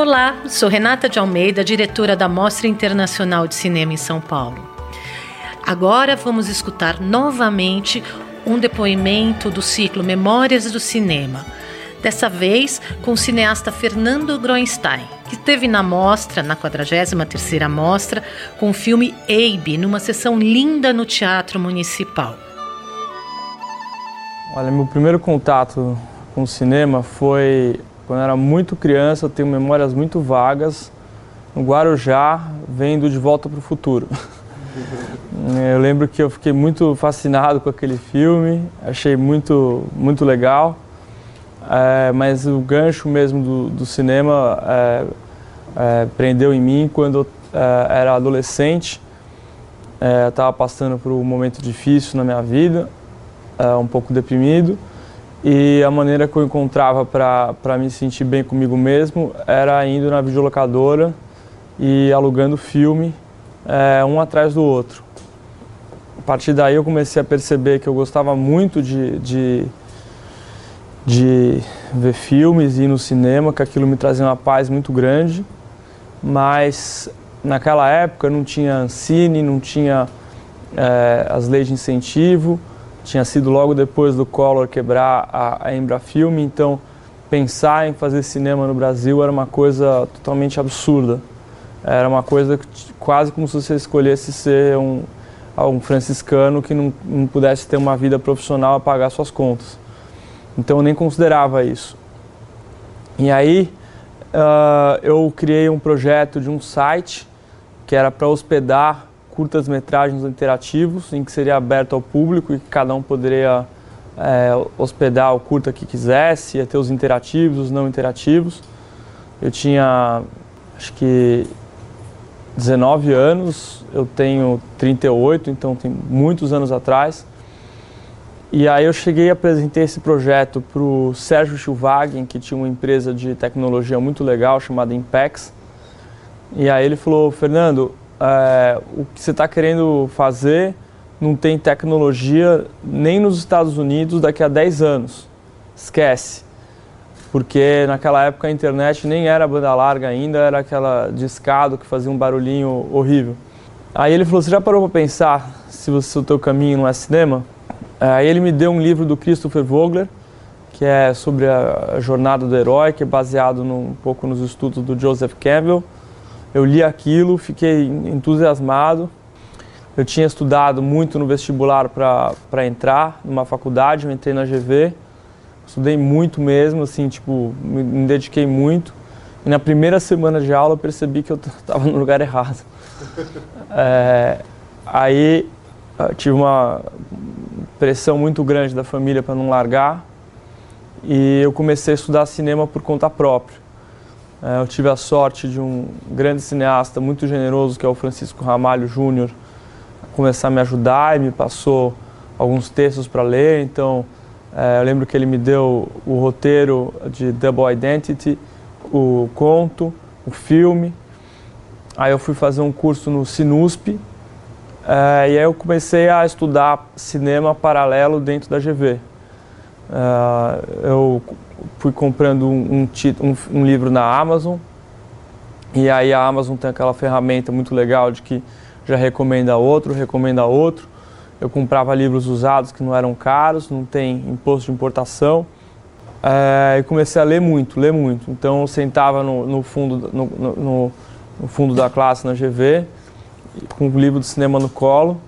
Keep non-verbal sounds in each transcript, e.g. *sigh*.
Olá, sou Renata de Almeida, diretora da Mostra Internacional de Cinema em São Paulo. Agora vamos escutar novamente um depoimento do ciclo Memórias do Cinema. Dessa vez com o cineasta Fernando Groenstein, que esteve na mostra, na 43ª mostra, com o filme Abe, numa sessão linda no Teatro Municipal. Olha, meu primeiro contato com o cinema foi quando eu era muito criança, eu tenho memórias muito vagas, no Guarujá, vendo De Volta para o Futuro. *laughs* eu lembro que eu fiquei muito fascinado com aquele filme, achei muito, muito legal, é, mas o gancho mesmo do, do cinema é, é, prendeu em mim quando eu é, era adolescente. É, estava passando por um momento difícil na minha vida, é, um pouco deprimido, e a maneira que eu encontrava para me sentir bem comigo mesmo era indo na videolocadora e alugando filme é, um atrás do outro. A partir daí eu comecei a perceber que eu gostava muito de, de, de ver filmes e ir no cinema, que aquilo me trazia uma paz muito grande, mas naquela época não tinha cine, não tinha é, as leis de incentivo, tinha sido logo depois do Collor quebrar a, a Embrafilme, então pensar em fazer cinema no Brasil era uma coisa totalmente absurda. Era uma coisa quase como se você escolhesse ser um, um franciscano que não, não pudesse ter uma vida profissional a pagar suas contas. Então eu nem considerava isso. E aí uh, eu criei um projeto de um site que era para hospedar curtas-metragens interativos, em que seria aberto ao público e que cada um poderia é, hospedar o curta que quisesse, ia ter os interativos, os não interativos. Eu tinha, acho que 19 anos, eu tenho 38, então tem muitos anos atrás. E aí eu cheguei e apresentei esse projeto para o Sérgio Schulwagen, que tinha uma empresa de tecnologia muito legal chamada Impex. E aí ele falou, Fernando, é, o que você está querendo fazer não tem tecnologia nem nos Estados Unidos daqui a 10 anos. Esquece. Porque naquela época a internet nem era banda larga ainda, era aquela discado que fazia um barulhinho horrível. Aí ele falou: Você já parou para pensar se, você, o teu caminho não é cinema? Aí ele me deu um livro do Christopher Vogler, que é sobre a jornada do herói, que é baseado num, um pouco nos estudos do Joseph Campbell. Eu li aquilo, fiquei entusiasmado. Eu tinha estudado muito no vestibular para entrar numa faculdade, eu entrei na GV. Estudei muito mesmo, assim, tipo, me, me dediquei muito. E na primeira semana de aula eu percebi que eu estava *laughs* no lugar errado. *laughs* É, aí tive uma pressão muito grande da família para não largar e eu comecei a estudar cinema por conta própria. É, eu tive a sorte de um grande cineasta muito generoso, que é o Francisco Ramalho Júnior, começar a me ajudar e me passou alguns textos para ler. Então, é, eu lembro que ele me deu o roteiro de Double Identity, o conto, o filme. Aí eu fui fazer um curso no Sinusp, é, e aí eu comecei a estudar cinema paralelo dentro da GV. Eu fui comprando um, um, um, livro na Amazon e aí a Amazon tem aquela ferramenta muito legal de que já recomenda outro, recomenda outro. Eu comprava livros usados que não eram caros, não tem imposto de importação. É, e comecei a ler muito, ler muito. Então eu sentava no, no fundo, no, no, no, fundo da classe na GV, com o livro de cinema no colo.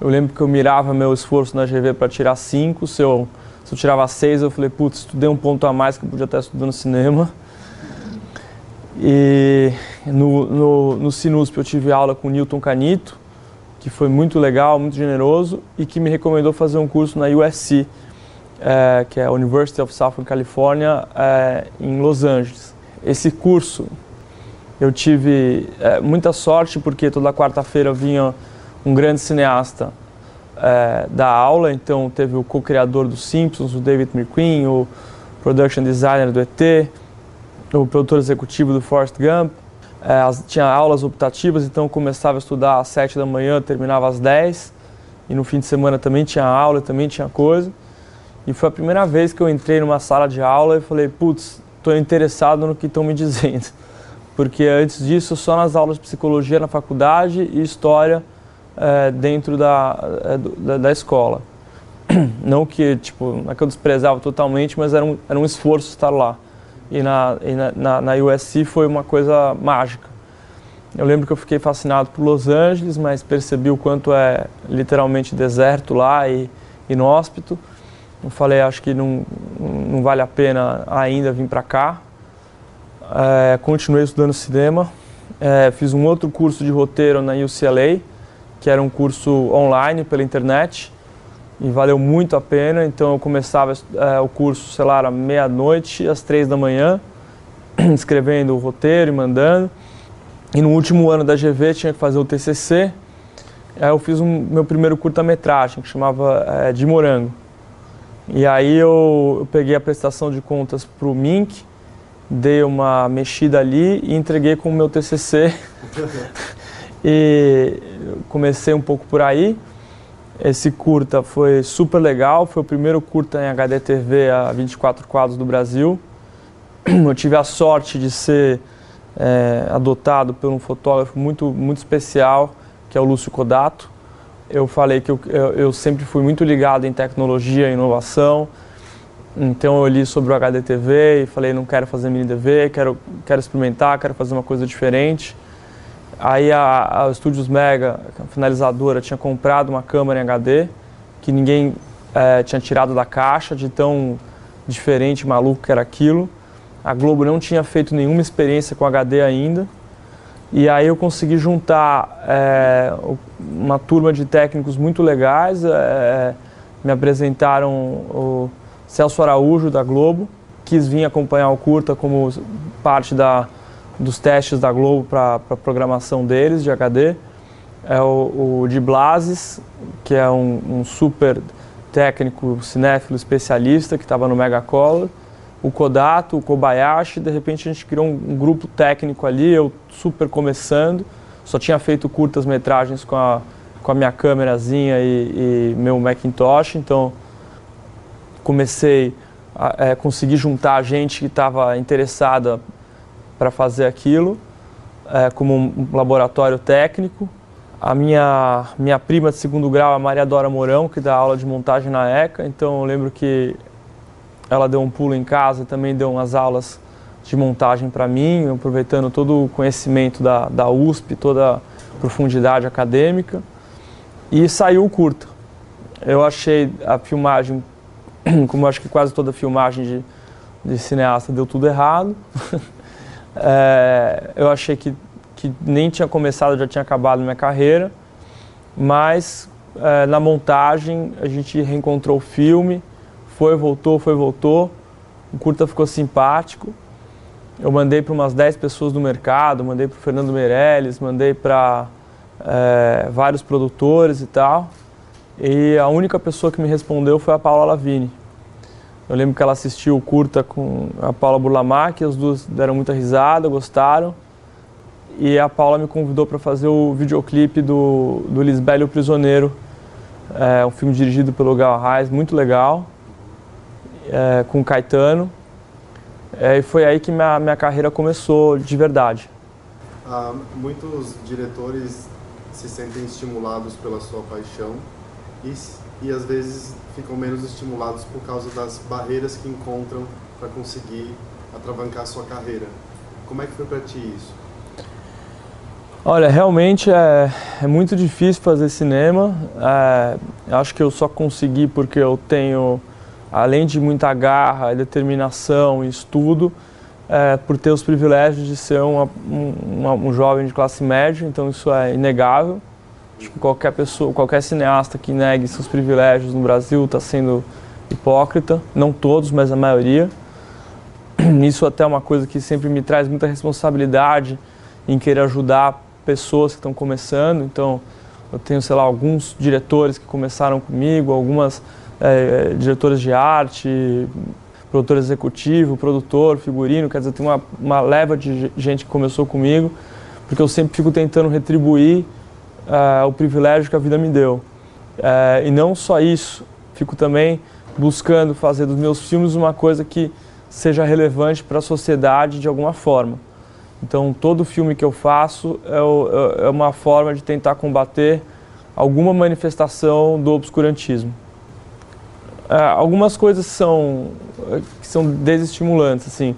Eu lembro que eu mirava meu esforço na GV para tirar cinco. Se eu se eu tirava seis, eu falei, putz, estudei um ponto a mais que eu podia estar estudando cinema. E no, no, no Sinusp eu tive aula com o Newton Canito, que foi muito legal, muito generoso, e que me recomendou fazer um curso na USC, é, que é a University of Southern California, é, em Los Angeles. Esse curso eu tive é, muita sorte, porque toda quarta-feira vinha um grande cineasta é, da aula, então teve o co-criador dos Simpsons, o David McQueen, o production designer do ET, o produtor executivo do Forrest Gump. É, tinha aulas optativas, então começava a estudar às 7 da manhã, terminava às 10. E no fim de semana também tinha aula, também tinha coisa. E foi a primeira vez que eu entrei numa sala de aula e falei, putz, estou interessado no que estão me *laughs* dizendo. porque antes disso só nas aulas de psicologia na faculdade e história é, dentro da, é, da, da, escola. *clears throat* Não que, tipo, não é que eu desprezava totalmente, mas era um, era um esforço estar lá. E na, e na, na, na USC foi uma coisa mágica. Eu lembro que eu fiquei fascinado por Los Angeles, mas percebi o quanto é literalmente deserto lá e inóspito. Eu falei, acho que não, não vale a pena ainda vir para cá. É, continuei estudando cinema, é, fiz um outro curso de roteiro na UCLA, que era um curso online pela internet e valeu muito a pena. Então eu começava é, o curso, sei lá, à meia-noite, às três da manhã, *clears throat* escrevendo o roteiro e mandando. E no último ano da GV tinha que fazer o TCC. Aí eu fiz um, meu primeiro curta-metragem, que chamava é, De Morango. E aí eu, eu peguei a prestação de contas para o Mink, dei uma mexida ali e entreguei com o meu TCC. *laughs* e comecei um pouco por aí. Esse curta foi super legal, foi o primeiro curta em HDTV a 24 quadros do Brasil. *clears throat* Eu tive a sorte de ser é, adotado por um fotógrafo muito, muito especial, que é o Lúcio Codato. Eu falei que eu, eu, sempre fui muito ligado em tecnologia e inovação, então eu li sobre o HDTV e falei, não quero fazer mini DV, quero, quero experimentar, quero fazer uma coisa diferente. Aí a, a Studios Mega, a finalizadora, tinha comprado uma câmera em HD que ninguém é, tinha tirado da caixa, de tão diferente, maluco que era aquilo. A Globo não tinha feito nenhuma experiência com HD ainda. E aí eu consegui juntar é, uma turma de técnicos muito legais. É, me apresentaram o Celso Araújo, da Globo. Quis vir acompanhar o curta como parte da, dos testes da Globo para a programação deles, de HD. É o, o de Blases, que é um, um super técnico cinéfilo especialista que estava no Megacolor o Kodato, o Kobayashi, de repente a gente criou um, um, grupo técnico ali, eu super começando, só tinha feito curtas metragens com a, com a minha câmerazinha e, e meu Macintosh, então comecei a é, conseguir juntar gente que estava interessada para fazer aquilo, é, como um laboratório técnico. A minha, minha prima de segundo grau, a Maria Dora Mourão, que dá aula de montagem na ECA, então eu lembro que ela deu um pulo em casa e também deu umas aulas de montagem para mim, aproveitando todo o conhecimento da, da USP, toda a profundidade acadêmica. E saiu o curta. Eu achei a filmagem, *clears throat* como acho que quase toda filmagem de, de cineasta, deu tudo errado. *laughs* é, eu achei que, que nem tinha começado, já tinha acabado minha carreira. Mas é, na montagem a gente reencontrou o filme foi, voltou, foi, voltou. O curta ficou simpático. Eu mandei para umas 10 pessoas do mercado, mandei para o Fernando Meirelles, mandei para é, vários produtores e tal. E a única pessoa que me respondeu foi a Paula Lavini. Eu lembro que ela assistiu o curta com a Paula Burlamac, as duas deram muita risada, gostaram. E a Paula me convidou para fazer o videoclipe do, do Lisbélio Prisioneiro, é, um filme dirigido pelo Gal Arraes, muito legal é, com Caetano. É, e foi aí que minha, minha carreira começou de verdade. Ah, muitos diretores se sentem estimulados pela sua paixão e, e às vezes ficam menos estimulados por causa das barreiras que encontram para conseguir atravancar a sua carreira. Como é que foi para ti isso? Olha, realmente é, é muito difícil fazer cinema. É, acho que eu só consegui porque eu tenho além de muita garra, determinação e estudo, é, por ter os privilégios de ser uma, uma, um jovem de classe média, então isso é inegável. Acho que qualquer pessoa, qualquer cineasta que negue seus privilégios no Brasil está sendo hipócrita, não todos, mas a maioria. *clears throat* Isso até é uma coisa que sempre me traz muita responsabilidade em querer ajudar pessoas que estão começando. Então, eu tenho, sei lá, alguns diretores que começaram comigo, algumas é, diretores de arte, produtor executivo, produtor, figurino, quer dizer, tem uma, uma leva de gente que começou comigo, porque eu sempre fico tentando retribuir uh, o privilégio que a vida me deu. Uh, e não só isso, fico também buscando fazer dos meus filmes uma coisa que seja relevante para a sociedade de alguma forma. Então, todo filme que eu faço é, é uma forma de tentar combater alguma manifestação do obscurantismo. É, algumas coisas são, que são desestimulantes. Assim.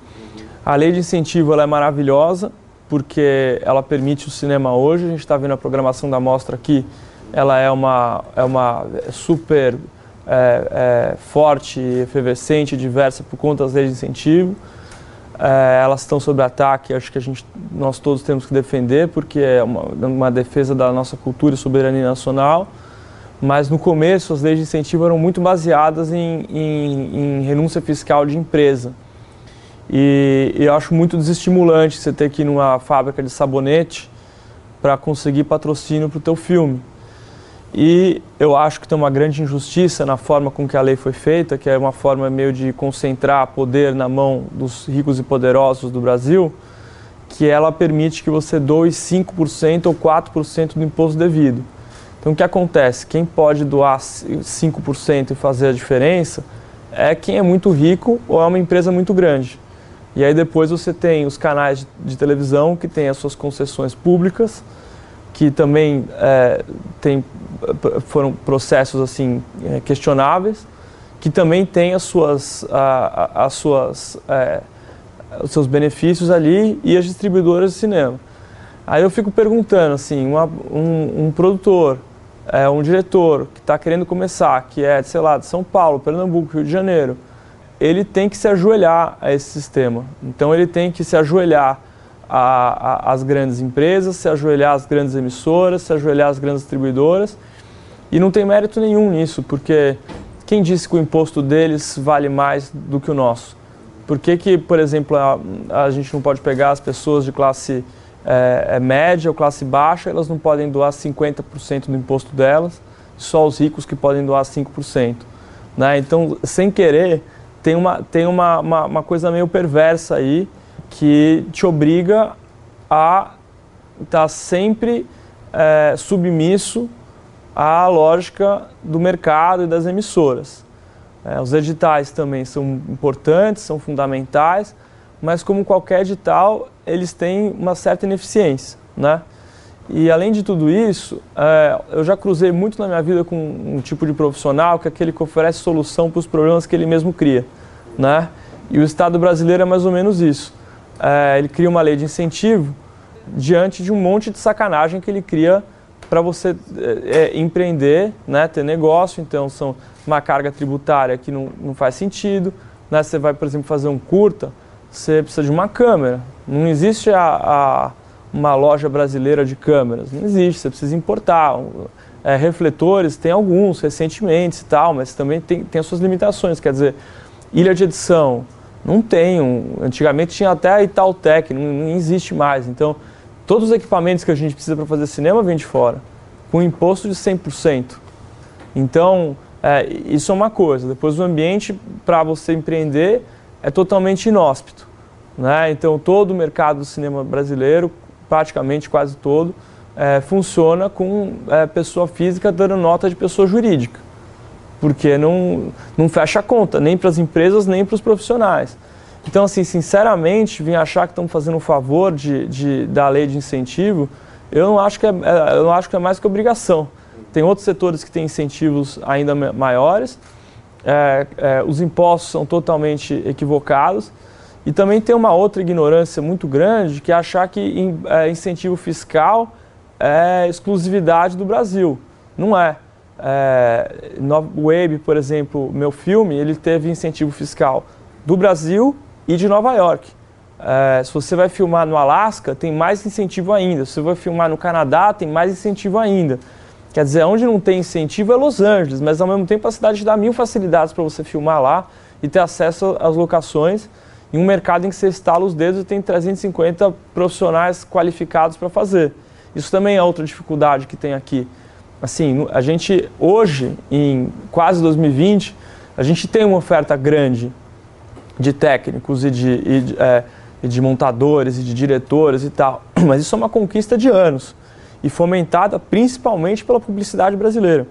A lei de incentivo ela é maravilhosa, porque ela permite o cinema hoje. A gente está vendo a programação da mostra aqui, ela é uma, é uma super é, é, forte, efervescente, diversa por conta das leis de incentivo. É, elas estão sob ataque, acho que a gente, nós todos temos que defender, porque é uma, uma defesa da nossa cultura e soberania nacional. Mas no começo as leis de incentivo eram muito baseadas em, em, em renúncia fiscal de empresa. E, eu acho muito desestimulante você ter que ir numa fábrica de sabonete para conseguir patrocínio para o teu filme. E eu acho que tem uma grande injustiça na forma com que a lei foi feita, que é uma forma meio de concentrar poder na mão dos ricos e poderosos do Brasil, que ela permite que você doe 5% ou 4% do imposto devido. Então o que acontece? Quem pode doar 5% e fazer a diferença é quem é muito rico ou é uma empresa muito grande. E aí depois você tem os canais de televisão que têm as suas concessões públicas, que também é, tem, foram processos assim é, questionáveis, que também têm as suas, a, as suas, é, os seus benefícios ali e as distribuidoras de cinema. Aí eu fico perguntando assim, uma, um, um produtor é, um diretor que está querendo começar, que é, sei lá, de São Paulo, Pernambuco, Rio de Janeiro, ele tem que se ajoelhar a esse sistema. Então ele tem que se ajoelhar às grandes empresas, se ajoelhar às grandes emissoras, se ajoelhar às grandes distribuidoras. E não tem mérito nenhum nisso, porque quem disse que o imposto deles vale mais do que o nosso? Por que, que por exemplo, a, a gente não pode pegar as pessoas de classe é, média ou classe baixa, elas não podem doar 50% do imposto delas, só os ricos que podem doar 5%. Né? Então, sem querer, tem, uma, tem uma, uma, uma coisa meio perversa aí que te obriga a estar tá sempre é, submisso à lógica do mercado e das emissoras. É, os editais também são importantes, são fundamentais, mas como qualquer edital, eles têm uma certa ineficiência, né? E além de tudo isso, é, eu já cruzei muito na minha vida com um tipo de profissional que é aquele que oferece solução para os problemas que ele mesmo cria, né? E o Estado brasileiro é mais ou menos isso. É, ele cria uma lei de incentivo diante de um monte de sacanagem que ele cria para você é, empreender, né, ter negócio. Então, são uma carga tributária que não, não faz sentido. Né? Você vai, por exemplo, fazer um curta, você precisa de uma câmera. Não existe a, a, uma loja brasileira de câmeras, não existe, você precisa importar. É, refletores, tem alguns recentemente e tal, mas também tem, tem as suas limitações. Quer dizer, ilha de edição, não tem. Um, antigamente tinha até a Itautec, não, não existe mais. Então, todos os equipamentos que a gente precisa para fazer cinema vêm de fora, com imposto de 100%. Então, é, isso é uma coisa. Depois, o ambiente para você empreender é totalmente inóspito. Né? Então, todo o mercado do cinema brasileiro, praticamente quase todo, é, funciona com é, pessoa física dando nota de pessoa jurídica, porque não, não fecha a conta, nem para as empresas, nem para os profissionais. Então, assim, sinceramente, vir achar que estamos fazendo um favor de, de, da lei de incentivo, eu não, acho que é, é, eu não acho que é mais que obrigação. Tem outros setores que têm incentivos ainda maiores, é, é, os impostos são totalmente equivocados e também tem uma outra ignorância muito grande que é achar que é, incentivo fiscal é exclusividade do Brasil. Não é. é por exemplo, meu filme, ele teve incentivo fiscal do Brasil e de Nova York. É, se você vai filmar no Alasca, tem mais incentivo ainda. Se você vai filmar no Canadá, tem mais incentivo ainda. Quer dizer, onde não tem incentivo é Los Angeles, mas ao mesmo tempo a cidade dá mil facilidades para você filmar lá e ter acesso às locações em um mercado em que você estala os dedos e tem 350 profissionais qualificados para fazer. Isso também é outra dificuldade que tem aqui. Assim, a gente hoje, em quase 2020, a gente tem uma oferta grande de técnicos e de, e é, e de montadores e de diretores e tal, *clears throat* mas isso é uma conquista de anos e fomentada principalmente pela publicidade brasileira.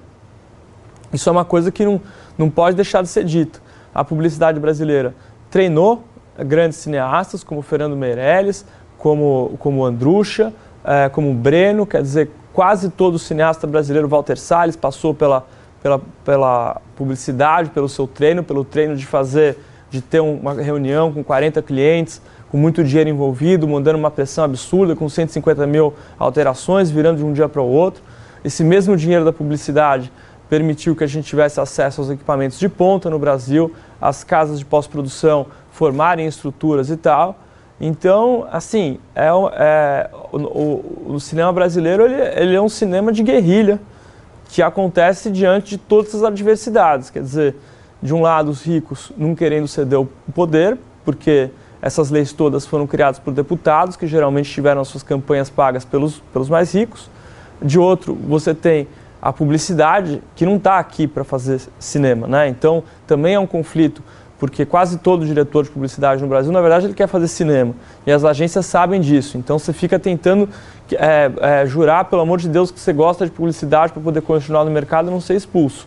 Isso é uma coisa que não, não pode deixar de ser dito. A publicidade brasileira treinou grandes cineastas como Fernando Meirelles, como, como Andrucha, é, como Breno, quer dizer, quase todo cineasta brasileiro, Walter Salles, passou pela, pela, pela publicidade, pelo seu treino, pelo treino de fazer, de ter uma reunião com 40 clientes, com muito dinheiro envolvido, mandando uma pressão absurda, com 150 mil alterações, virando de um dia para o outro. Esse mesmo dinheiro da publicidade permitiu que a gente tivesse acesso aos equipamentos de ponta no Brasil, as casas de pós-produção formarem estruturas e tal. Então, assim, é, é o, o, o, cinema brasileiro ele, ele é um cinema de guerrilha que acontece diante de todas as adversidades. Quer dizer, de um lado, os ricos não querendo ceder o poder, porque essas leis todas foram criadas por deputados, que geralmente tiveram as suas campanhas pagas pelos, pelos mais ricos. De outro, você tem a publicidade, que não está aqui para fazer cinema. Né? Então, também é um conflito, porque quase todo diretor de publicidade no Brasil, na verdade, ele quer fazer cinema. E as agências sabem disso. Então, você fica tentando é, é, jurar, pelo amor de Deus, que você gosta de publicidade para poder continuar no mercado e não ser expulso.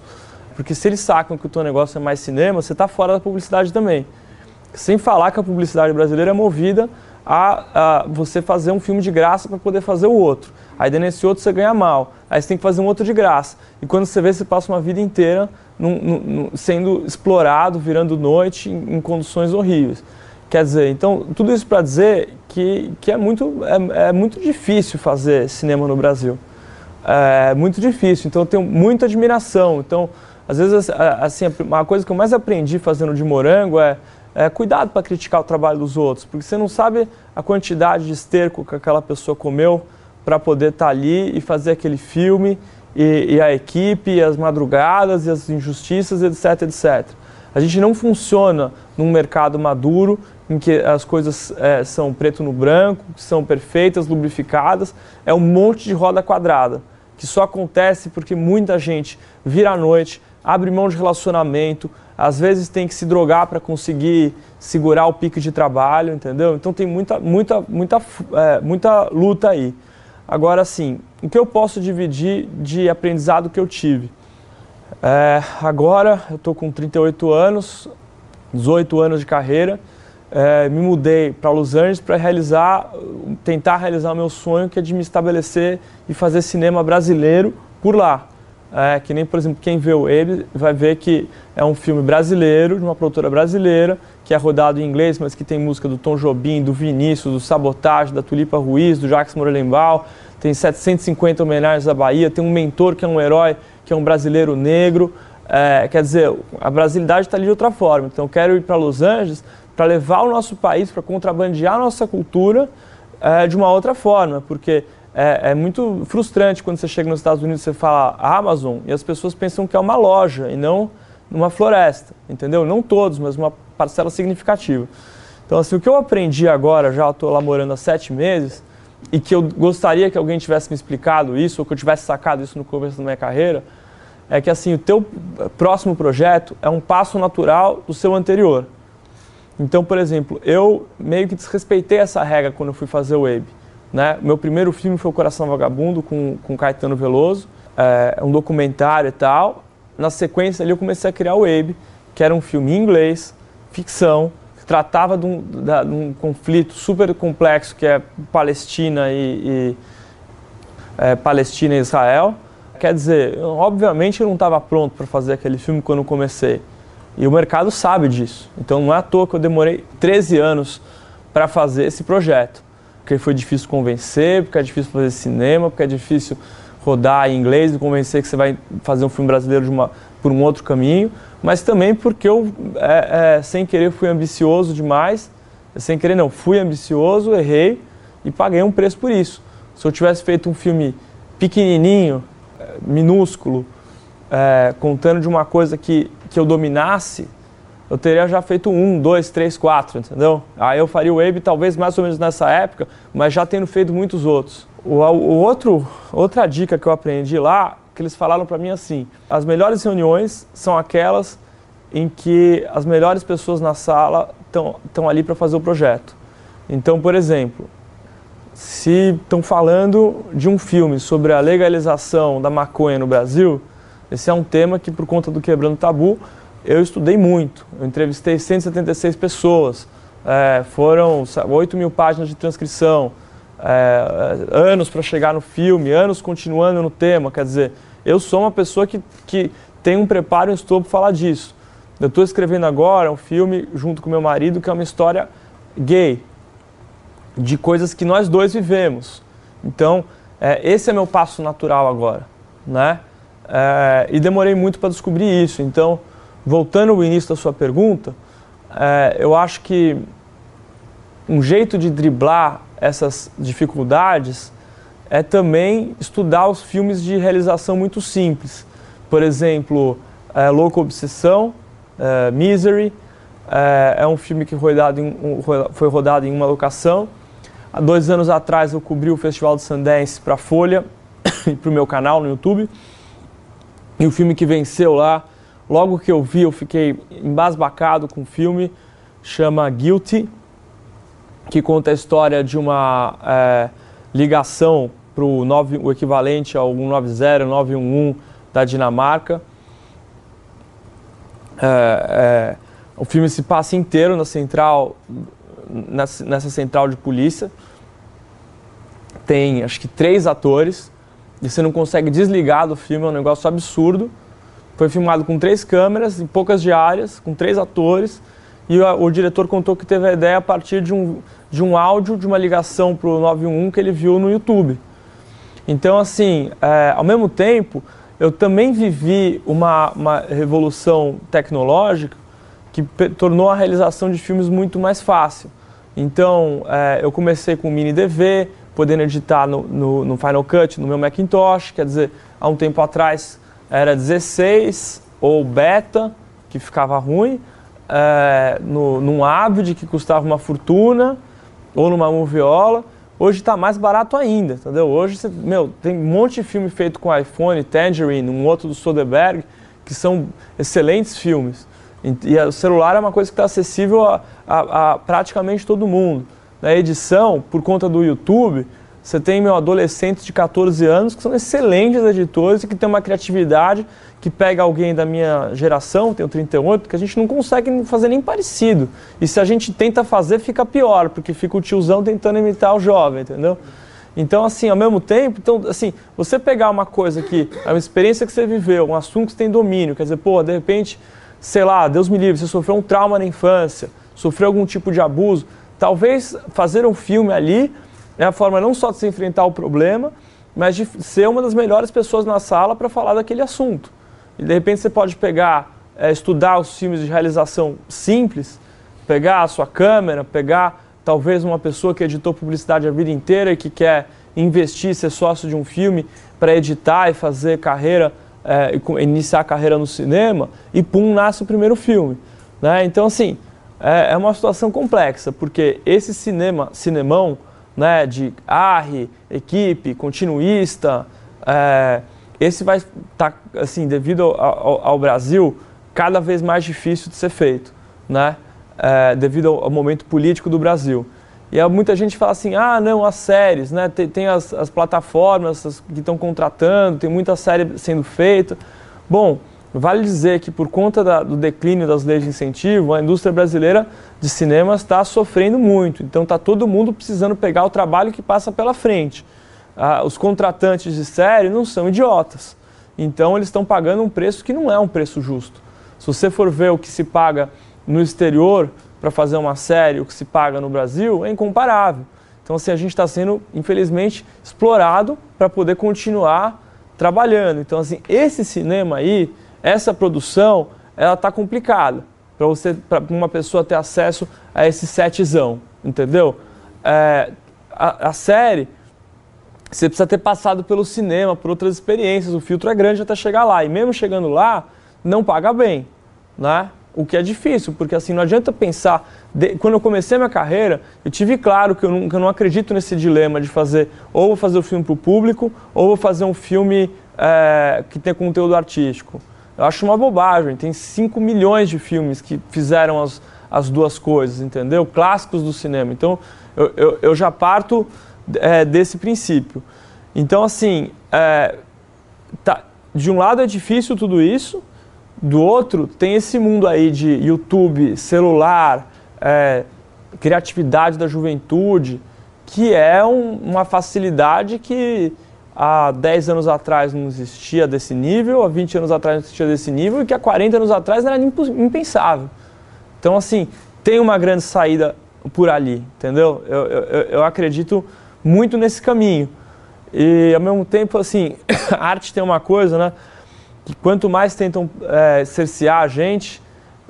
Porque se eles sacam que o teu negócio é mais cinema, você está fora da publicidade também. Sem falar que a publicidade brasileira é movida a, a você fazer um filme de graça para poder fazer o outro. Aí nesse outro você ganha mal. Aí você tem que fazer um outro de graça. E quando você vê, você passa uma vida inteira num, num, sendo explorado, virando noite em, em, condições horríveis. Quer dizer, então, tudo isso para dizer que, que é, muito, é, é, muito difícil fazer cinema no Brasil. É muito difícil. Então, eu tenho muita admiração. Então, às vezes, assim, uma coisa que eu mais aprendi fazendo de morango é é, cuidado para criticar o trabalho dos outros, porque você não sabe a quantidade de esterco que aquela pessoa comeu para poder estar tá ali e fazer aquele filme, e, e, a equipe, e as madrugadas, e as injustiças, etc, etc. A gente não funciona num mercado maduro em que as coisas é, são preto no branco, são perfeitas, lubrificadas, é um monte de roda quadrada, que só acontece porque muita gente vira à noite, abre mão de relacionamento, às vezes tem que se drogar para conseguir segurar o pico de trabalho, entendeu? Então tem muita, muita, muita, é, muita luta aí. Agora, sim, o que eu posso dividir de aprendizado que eu tive? É, agora eu estou com 38 anos, 18 anos de carreira, é, me mudei para Los Angeles para realizar, tentar realizar o meu sonho, que é de me estabelecer e fazer cinema brasileiro por lá. É, que nem, por exemplo, quem vê o Abe vai ver que é um filme brasileiro, de uma produtora brasileira, que é rodado em inglês, mas que tem música do Tom Jobim, do Vinícius, do Sabotage, da Tulipa Ruiz, do Jacques Morelenbaum, tem 750 homenagens à Bahia, tem um mentor que é um herói, que é um brasileiro negro. É, quer dizer, a brasilidade está ali de outra forma. Então, eu quero ir para Los Angeles para levar o nosso país, para contrabandear a nossa cultura é, de uma outra forma, porque é, é, muito frustrante quando você chega nos Estados Unidos e você fala Amazon e as pessoas pensam que é uma loja e não numa floresta, entendeu? Não todos, mas uma parcela significativa. Então, assim, o que eu aprendi agora, já estou lá morando há sete meses, e que eu gostaria que alguém tivesse me explicado isso, ou que eu tivesse sacado isso no começo da minha carreira, é que, assim, o teu próximo projeto é um passo natural do seu anterior. Então, por exemplo, eu meio que desrespeitei essa regra quando eu fui fazer o Web. Né? Meu primeiro filme foi O Coração Vagabundo, com, com Caetano Veloso, é um documentário e tal. Na sequência ali eu comecei a criar o Abe, que era um filme em inglês, ficção, que tratava de um, de um conflito super complexo que é Palestina e, e é, Palestina e Israel. Quer dizer, obviamente eu não estava pronto para fazer aquele filme quando comecei. E o mercado sabe disso. Então não é à toa que eu demorei 13 anos para fazer esse projeto porque foi difícil convencer, porque é difícil fazer cinema, porque é difícil rodar em inglês e convencer que você vai fazer um filme brasileiro uma, por um outro caminho, mas também porque eu, é, é, sem querer, fui ambicioso demais. Sem querer, não, fui ambicioso, errei e paguei um preço por isso. Se eu tivesse feito um filme pequenininho, é, minúsculo, é, contando de uma coisa que, que eu dominasse, eu teria já feito um, dois, três, quatro, entendeu? Aí eu faria o Wave talvez mais ou menos nessa época, mas já tendo feito muitos outros. O, o outro, outra dica que eu aprendi lá, que eles falaram para mim assim, as melhores reuniões são aquelas em que as melhores pessoas na sala estão ali para fazer o projeto. Então, por exemplo, se estão falando de um filme sobre a legalização da maconha no Brasil, esse é um tema que, por conta do Quebrando Tabu, eu estudei muito. Eu entrevistei 176 pessoas é, foram 8 mil páginas de transcrição, é, anos para chegar no filme, anos continuando no tema. Quer dizer, eu sou uma pessoa que, que tem um preparo e um para falar disso. Eu estou escrevendo agora um filme junto com meu marido que é uma história gay, de coisas que nós dois vivemos. Então, é, esse é meu passo natural agora, né? É, e demorei muito para descobrir isso. Então, voltando ao início da sua pergunta, é, eu acho que um jeito de driblar essas dificuldades é também estudar os filmes de realização muito simples. Por exemplo, é, Louco Obsessão, é, Misery, é, é, um filme que em, foi rodado em uma locação. Há dois anos atrás eu cobri o Festival de Sundance para a Folha *coughs* e para o meu canal no YouTube. E o filme que venceu lá, logo que eu vi, eu fiquei embasbacado com o filme, chama Guilty, que conta a história de uma é, ligação para o equivalente ao 190, 911 da Dinamarca. É, é, o filme se passa inteiro na central, nessa, nessa central de polícia. Tem acho que três atores e você não consegue desligar do filme, é um negócio absurdo. Foi filmado com três câmeras, em poucas diárias, com três atores. E o, o diretor contou que teve a ideia a partir de um, de um áudio de uma ligação para o 911 que ele viu no YouTube. Então, assim, é, ao mesmo tempo, eu também vivi uma, uma revolução tecnológica que tornou a realização de filmes muito mais fácil. Então, é, eu comecei com mini DV, podendo editar no, no, no, Final Cut, no meu Macintosh, quer dizer, há um tempo atrás era 16 ou beta, que ficava ruim, é, no, num Avid, que custava uma fortuna, ou numa moviola. Hoje está mais barato ainda, entendeu? Hoje, você, meu, tem um monte de filme feito com iPhone, Tangerine, um outro do Soderbergh, que são excelentes filmes. E, o celular é uma coisa que está acessível a, a, a, praticamente todo mundo. Na edição, por conta do YouTube, você tem meu adolescentes de 14 anos que são excelentes editores e que têm uma criatividade que pega alguém da minha geração, tenho 38, que a gente não consegue fazer nem parecido. E se a gente tenta fazer, fica pior, porque fica o tiozão tentando imitar o jovem, entendeu? Então, assim, ao mesmo tempo, então, assim, você pegar uma coisa que é uma experiência que você viveu, um assunto que você tem domínio, quer dizer, pô, de repente, sei lá, Deus me livre, você sofreu um trauma na infância, sofreu algum tipo de abuso, talvez fazer um filme ali é a forma não só de se enfrentar o problema, mas de ser uma das melhores pessoas na sala para falar daquele assunto. E de repente você pode pegar, é, estudar os filmes de realização simples, pegar a sua câmera, pegar talvez uma pessoa que editou publicidade a vida inteira e que quer investir, ser sócio de um filme para editar e fazer carreira, é, iniciar a carreira no cinema, e pum, nasce o primeiro filme. Né? Então, assim, é, é uma situação complexa, porque esse cinema, cinemão, né, de arre, equipe, continuista, é, esse vai estar, tá, assim, devido ao, ao, Brasil, cada vez mais difícil de ser feito, né? É, devido ao, ao, momento político do Brasil. E muita gente fala assim, ah, não, as séries, né? Tem, tem as, as, plataformas as que estão contratando, tem muita série sendo feita. Bom, vale dizer que por conta da, do declínio das leis de incentivo, a indústria brasileira de cinema está sofrendo muito. Então está todo mundo precisando pegar o trabalho que passa pela frente ah, os contratantes de série não são idiotas. Então eles estão pagando um preço que não é um preço justo. Se você for ver o que se paga no exterior para fazer uma série, o que se paga no Brasil, é incomparável. Então assim, a gente está sendo, infelizmente, explorado para poder continuar trabalhando. Então assim, esse cinema aí, essa produção, ela está complicada para você, para uma pessoa ter acesso a esse setzão, entendeu? É, a, a série você precisa ter passado pelo cinema, por outras experiências. O filtro é grande até chegar lá. E mesmo chegando lá, não paga bem, né? O que é difícil, porque assim, não adianta pensar. De... Quando eu comecei a minha carreira, eu tive claro que eu, não, que eu não acredito nesse dilema de fazer ou vou fazer o um filme para o público, ou vou fazer um filme é, que tem conteúdo artístico. Eu acho uma bobagem. Tem 5 milhões de filmes que fizeram as, as duas coisas, entendeu? Clássicos do cinema. Então, eu, eu, eu já parto é, desse princípio. Então, assim, é, tá, de um lado é difícil tudo isso, do outro tem esse mundo aí de YouTube, celular, é, criatividade da juventude, que é um, uma facilidade que há 10 anos atrás não existia desse nível, há 20 anos atrás não existia desse nível e que há 40 anos atrás era impensável. Então, assim, tem uma grande saída por ali, entendeu? Eu, eu, eu acredito muito nesse caminho. E, ao mesmo tempo, assim, *coughs* a arte tem uma coisa, né? Que quanto mais tentam é, cercear a gente,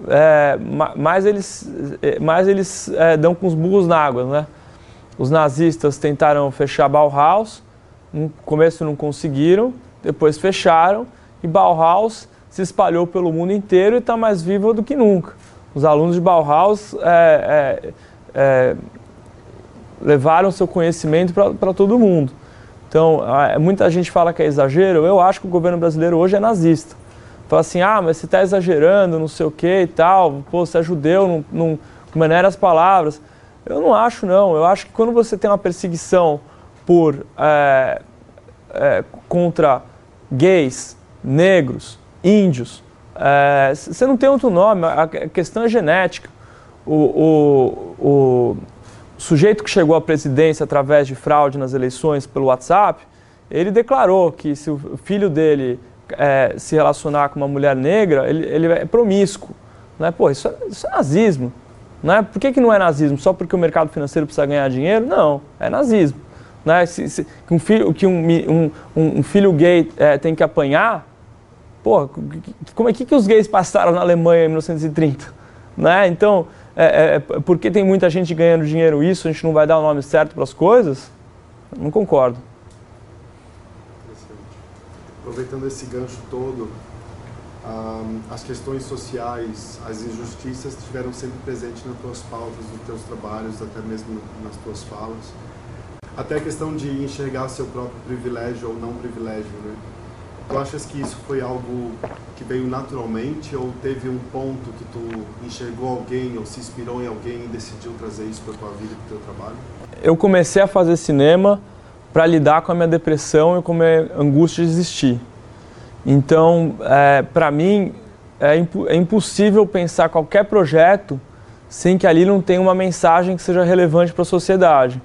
é, mais eles, é, mais eles é, dão com os burros na água, né? Os nazistas tentaram fechar Bauhaus, no começo não conseguiram, depois fecharam e Bauhaus se espalhou pelo mundo inteiro e está mais viva do que nunca. Os alunos de Bauhaus é, é, é, levaram seu conhecimento para todo mundo. Então, muita gente fala que é exagero, eu acho que o governo brasileiro hoje é nazista. Fala assim, ah, mas você está exagerando, não sei o que e tal, pô, você é judeu, não, não maneira as palavras. Eu não acho, não. Eu acho que quando você tem uma perseguição por é, é, contra gays, negros, índios, é, você não tem outro nome. A questão é genética. O, o, o sujeito que chegou à presidência através de fraude nas eleições pelo WhatsApp, ele declarou que se o filho dele é, se relacionar com uma mulher negra, ele, ele é promíscuo. Né? Pô, isso é, isso é nazismo. Né? Por que, que não é nazismo? Só porque o mercado financeiro precisa ganhar dinheiro? Não, é nazismo. Né? Se, se, um filho, que um, um, um filho gay é, tem que apanhar, pô, como é que, que os gays passaram na Alemanha em 1930? Né? Então, é, é, é, porque tem muita gente ganhando dinheiro isso, a gente não vai dar o nome certo para as coisas? Não concordo. Aproveitando esse gancho todo, um, as questões sociais, as injustiças estiveram sempre presentes nas tuas pautas, nos teus trabalhos, até mesmo nas tuas falas. Até a questão de enxergar seu próprio privilégio ou não privilégio, né? Tu achas que isso foi algo que veio naturalmente ou teve um ponto que tu enxergou alguém ou se inspirou em alguém e decidiu trazer isso para tua vida para teu trabalho? Eu comecei a fazer cinema para lidar com a minha depressão e com a minha angústia de existir. Então, é, para mim, é, imp é impossível pensar qualquer projeto sem que ali não tenha uma mensagem que seja relevante para a sociedade.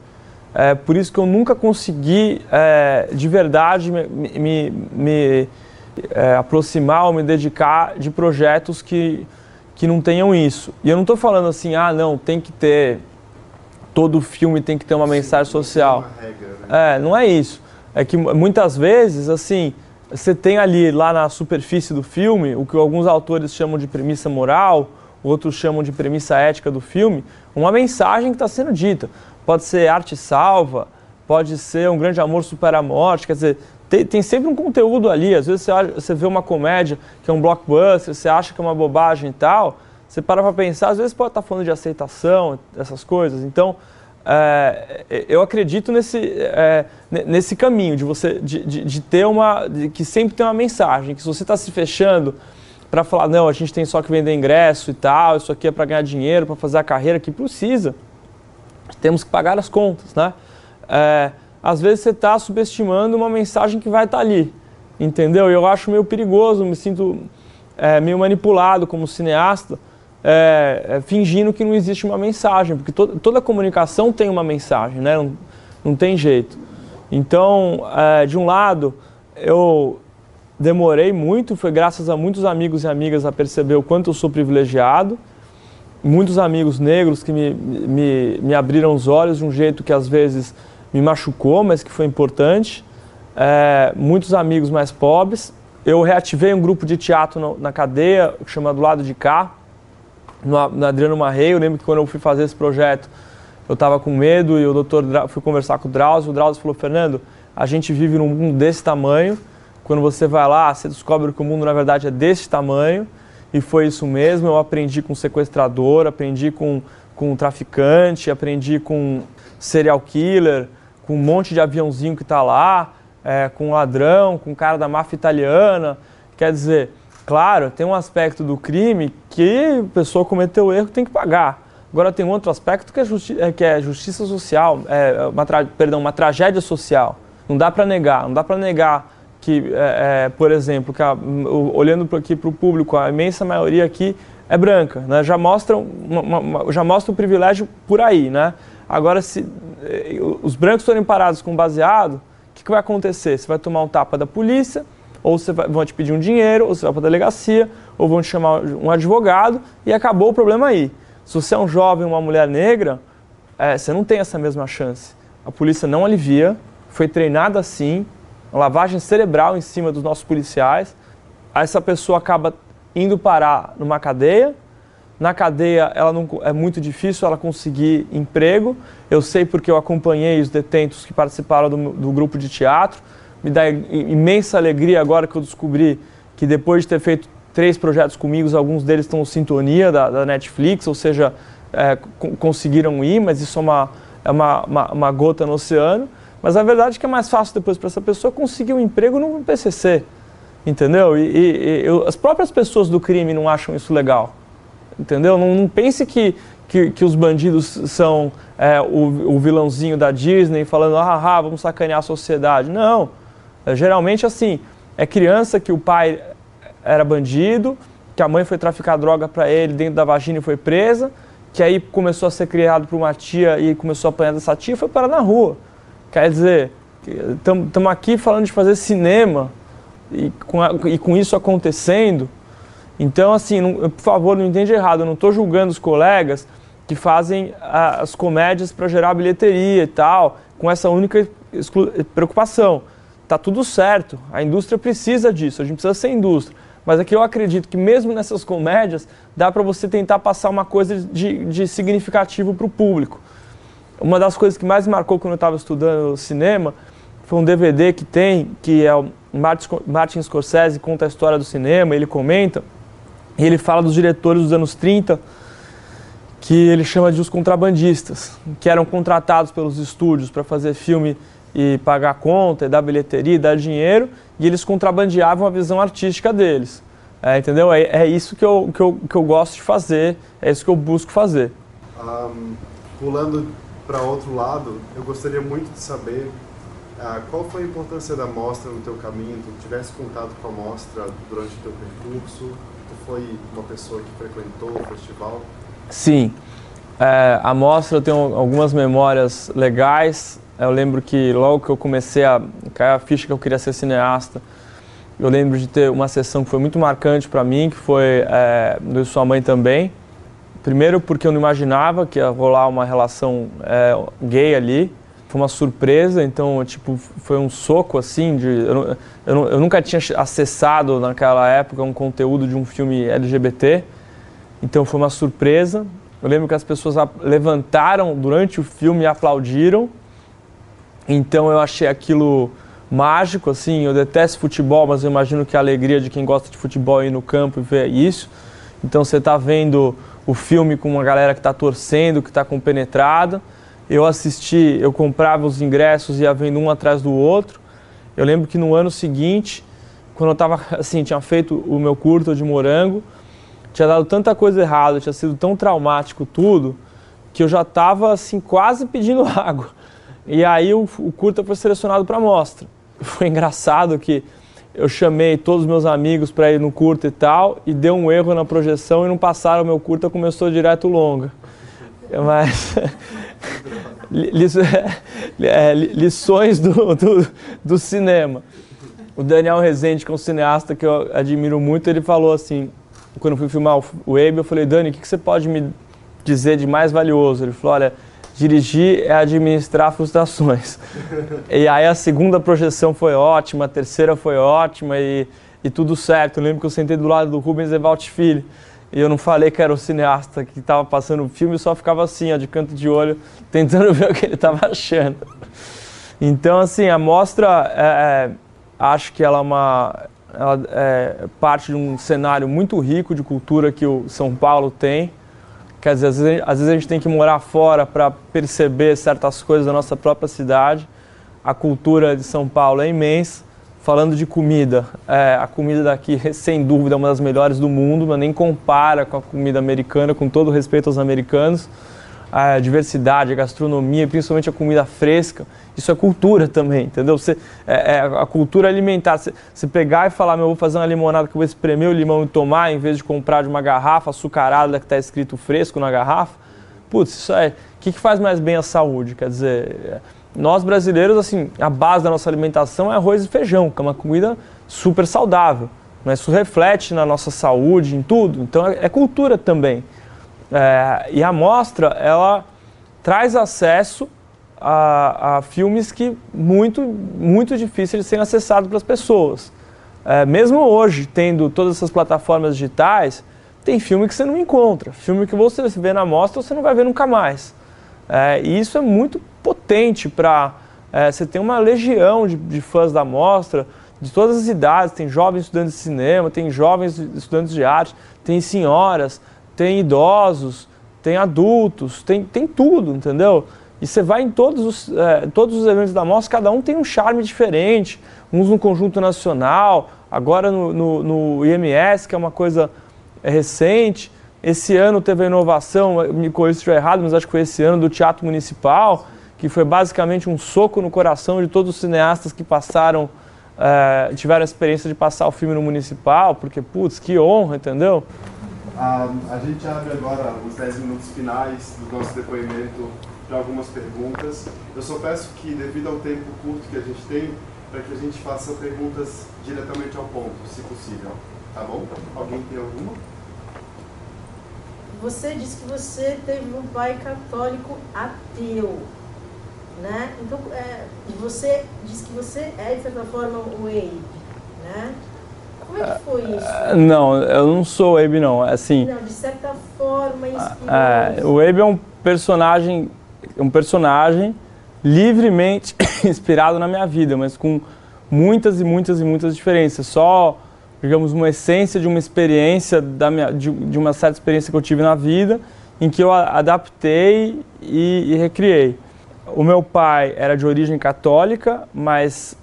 É por isso que eu nunca consegui é, de verdade me, me, me é, aproximar ou me dedicar de projetos que, que não tenham isso. E eu não estou falando assim, ah, não, tem que ter. Todo filme tem que ter uma Sim, mensagem social. Uma regra, né? É, não é isso. É que muitas vezes, assim, você tem ali, lá na superfície do filme, o que alguns autores chamam de premissa moral, outros chamam de premissa ética do filme, uma mensagem que está sendo dita. Pode ser arte salva, pode ser um grande amor supera a morte, quer dizer, tem, tem, sempre um conteúdo ali. Às vezes você, você vê uma comédia que é um blockbuster, você acha que é uma bobagem e tal, você para para pensar, às vezes pode estar tá falando de aceitação, essas coisas. Então, é, eu acredito nesse, é, nesse caminho de você de, de, de ter uma de, que sempre tem uma mensagem que se você está se fechando para falar não a gente tem só que vender ingresso e tal isso aqui é para ganhar dinheiro para fazer a carreira que precisa temos que pagar as contas né é, às vezes você está subestimando uma mensagem que vai estar tá ali entendeu eu acho meio perigoso me sinto é, meio manipulado como cineasta é, é, fingindo que não existe uma mensagem, porque to toda comunicação tem uma mensagem, né? não, não tem jeito. Então, é, de um lado, eu demorei muito, foi graças a muitos amigos e amigas a perceber o quanto eu sou privilegiado, muitos amigos negros que me, me, me abriram os olhos de um jeito que às vezes me machucou, mas que foi importante, é, muitos amigos mais pobres. Eu reativei um grupo de teatro no, na cadeia, chamado Lado de Cá, no, no Adriano Marrei. Eu lembro que quando eu fui fazer esse projeto, eu estava com medo e o doutor fui conversar com o Drauzio. O Drauzio falou: Fernando, a gente vive num mundo desse tamanho. Quando você vai lá, você descobre que o mundo na verdade é desse tamanho. E foi isso mesmo. Eu aprendi com sequestrador, aprendi com, com traficante, aprendi com serial killer, com um monte de aviãozinho que está lá, é, com ladrão, com cara da máfia italiana. Quer dizer, Claro, tem um aspecto do crime que a pessoa cometeu erro tem que pagar. Agora tem outro aspecto que é, justi é, que é justiça social, é uma perdão, uma tragédia social. Não dá para negar, não dá para negar que, é, é, por exemplo, que a, olhando aqui para o público, a imensa maioria aqui é branca, né? já, mostra uma, uma, já mostra o privilégio por aí. Né? Agora, se eh, os brancos forem parados com baseado, o que, que vai acontecer? Você vai tomar um tapa da polícia, ou você vai, vão te pedir um dinheiro, ou você vai para a delegacia, ou vão te chamar um advogado e acabou o problema aí. Se você é um jovem, uma mulher negra, é, você não tem essa mesma chance. A polícia não alivia, foi treinada assim, lavagem cerebral em cima dos nossos policiais. Essa pessoa acaba indo parar numa cadeia. Na cadeia ela não, é muito difícil ela conseguir emprego. Eu sei porque eu acompanhei os detentos que participaram do, do grupo de teatro. Me dá imensa alegria agora que eu descobri que depois de ter feito três projetos comigo, alguns deles estão em sintonia da, da Netflix, ou seja, é, conseguiram ir, mas isso é, uma, é uma, uma, uma, gota no oceano. Mas a verdade é que é mais fácil depois para essa pessoa conseguir um emprego no PCC, entendeu? E, e, e eu, as próprias pessoas do crime não acham isso legal, entendeu? Não, não pense que, que, que, os bandidos são é, o, o, vilãozinho da Disney falando, ah, ah, vamos sacanear a sociedade. Não, é, geralmente assim, é criança que o pai era bandido, que a mãe foi traficar droga para ele dentro da vagina e foi presa, que aí começou a ser criado por uma tia e começou a apanhar dessa tia e foi parar na rua. Quer dizer, estamos aqui falando de fazer cinema e com, a, e com isso acontecendo. Então, assim, não, por favor, não entende errado, eu não estou julgando os colegas que fazem a, as comédias para gerar bilheteria e tal, com essa única preocupação. Tá tudo certo, a indústria precisa disso, a gente precisa ser indústria. Mas aqui eu acredito que mesmo nessas comédias dá para você tentar passar uma coisa de, de significativo para o público. Uma das coisas que mais me marcou quando eu estava estudando cinema foi um DVD que tem, que é o Martin Scorsese conta a história do cinema, ele comenta, e ele fala dos diretores dos anos 30, que ele chama de os contrabandistas, que eram contratados pelos estúdios para fazer filme e pagar conta, e dar bilheteria, e dar dinheiro, e eles contrabandeavam a visão artística deles. É, entendeu? É, é, isso que eu, que, eu, que eu gosto de fazer, é isso que eu busco fazer. Um, pulando para outro lado, eu gostaria muito de saber uh, qual foi a importância da mostra no teu caminho, tu tivesse contato com a mostra durante o teu percurso, tu foi uma pessoa que frequentou o festival? Sim, é, a mostra eu tenho algumas memórias legais, eu lembro que logo que eu comecei a cair a ficha que eu queria ser cineasta, eu lembro de ter uma sessão que foi muito marcante para mim, que foi é, do Sua Mãe também. Primeiro porque eu não imaginava que ia rolar uma relação é, gay ali. Foi uma surpresa, então tipo foi um soco assim de eu, eu, eu, nunca tinha acessado naquela época um conteúdo de um filme LGBT, então foi uma surpresa. Eu lembro que as pessoas levantaram durante o filme e aplaudiram. Então eu achei aquilo mágico, assim, eu detesto futebol, mas eu imagino que a alegria de quem gosta de futebol é ir no campo e ver isso. Então você está vendo o filme com uma galera que está torcendo, que está compenetrada. Eu assisti, eu comprava os ingressos e ia vendo um atrás do outro. Eu lembro que no ano seguinte, quando eu estava *laughs* assim, tinha feito o meu curto de morango, tinha dado tanta coisa errada, tinha sido tão traumático tudo, que eu já estava assim quase pedindo *laughs* água. E aí o, o curta foi selecionado para mostra. Foi engraçado que eu chamei todos os meus amigos para ir no curta e tal, e deu um erro na projeção e não passaram o meu curta, começou direto longa. Mas *laughs* *laughs* é, lições do, do, do, cinema. O Daniel Rezende, que é um cineasta que eu admiro muito, ele falou assim, quando eu fui filmar o Web, eu falei, Dani, o que você pode me dizer de mais valioso? Ele falou, olha, dirigir é administrar frustrações. *laughs* e aí a segunda projeção foi ótima, a terceira foi ótima e, e tudo certo. Eu lembro que eu sentei do lado do Rubens Evalt Filho e eu não falei que era o cineasta que estava passando o filme, só ficava assim, ó, de canto de olho, *laughs* tentando ver o que ele estava achando. Então, assim, a mostra, é, é, acho que ela é uma ela é parte de um cenário muito rico de cultura que o São Paulo tem. Quer dizer, às vezes, às vezes a gente tem que morar fora para perceber certas coisas da nossa própria cidade. A cultura de São Paulo é imensa. Falando de comida, é, a comida daqui, *laughs* sem dúvida, é uma das melhores do mundo, mas nem compara com a comida americana, com todo respeito aos americanos. A diversidade, a gastronomia, principalmente a comida fresca. Isso é cultura também, entendeu? Você, é, é a cultura alimentar. Você, você, pegar e falar, meu, eu vou fazer uma limonada que eu vou espremer o limão e tomar, em vez de comprar de uma garrafa açucarada que está escrito fresco na garrafa. Putz, isso é. O que, que faz mais bem à saúde? Quer dizer, nós brasileiros, assim, a base da nossa alimentação é arroz e feijão, que é uma comida super saudável. Né? Isso reflete na nossa saúde, em tudo. Então é, é cultura também. É, e a mostra, ela traz acesso a, a, filmes que muito, muito difíceis de serem acessados para as pessoas. É, mesmo hoje, tendo todas essas plataformas digitais, tem filme que você não encontra. Filme que você vê na mostra, você não vai ver nunca mais. É, e isso é muito potente para... É, você tem uma legião de, de fãs da mostra, de todas as idades, tem jovens estudantes de cinema, tem jovens estudantes de arte, tem senhoras, tem idosos, tem adultos, tem, tem tudo, entendeu? E você vai em todos os, é, todos os eventos da mostra, cada um tem um charme diferente, uns no conjunto nacional, agora no, no, no IMS, que é uma coisa recente. Esse ano teve a inovação, me corrija se estiver errado, mas acho que foi esse ano do Teatro Municipal, que foi basicamente um soco no coração de todos os cineastas que passaram é, tiveram a experiência de passar o filme no municipal, porque, putz, que honra, entendeu? A, a gente abre agora os 10 minutos finais do nosso depoimento para algumas perguntas. Eu só peço que, devido ao tempo curto que a gente tem, para que a gente faça perguntas diretamente ao ponto, se possível. Tá bom? Alguém tem alguma? Você disse que você teve um pai católico ateu né? Então, é, você diz que você é, de certa forma, o Abe, né? Como é que foi isso? Ah, não, eu não sou o Abe, não. É assim, não, de certa forma, é, O Abe é um personagem, um personagem livremente *coughs* inspirado na minha vida, mas com muitas e muitas e muitas diferenças. Só, digamos, uma essência de uma experiência, da minha, de, de uma certa experiência que eu tive na vida, em que eu adaptei e, e recriei. O meu pai era de origem católica, mas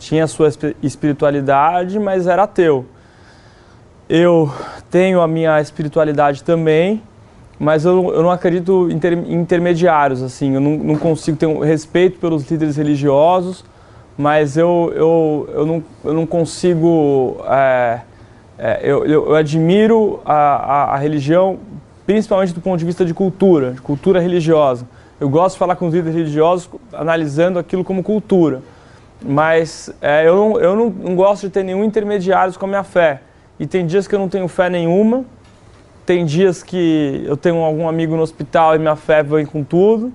tinha sua espiritualidade, mas era ateu. Eu tenho a minha espiritualidade também, mas eu, eu não acredito em inter, intermediários, assim, eu não, não, consigo ter um respeito pelos líderes religiosos, mas eu, eu, eu, não, eu não consigo. É, é, eu, eu, admiro a, a, a religião, principalmente do ponto de vista de cultura, de cultura religiosa eu gosto de falar com os líderes religiosos analisando aquilo como cultura. Mas é, eu, não, eu não, não gosto de ter nenhum intermediário com a minha fé. E tem dias que eu não tenho fé nenhuma, tem dias que eu tenho algum amigo no hospital e minha fé vem com tudo,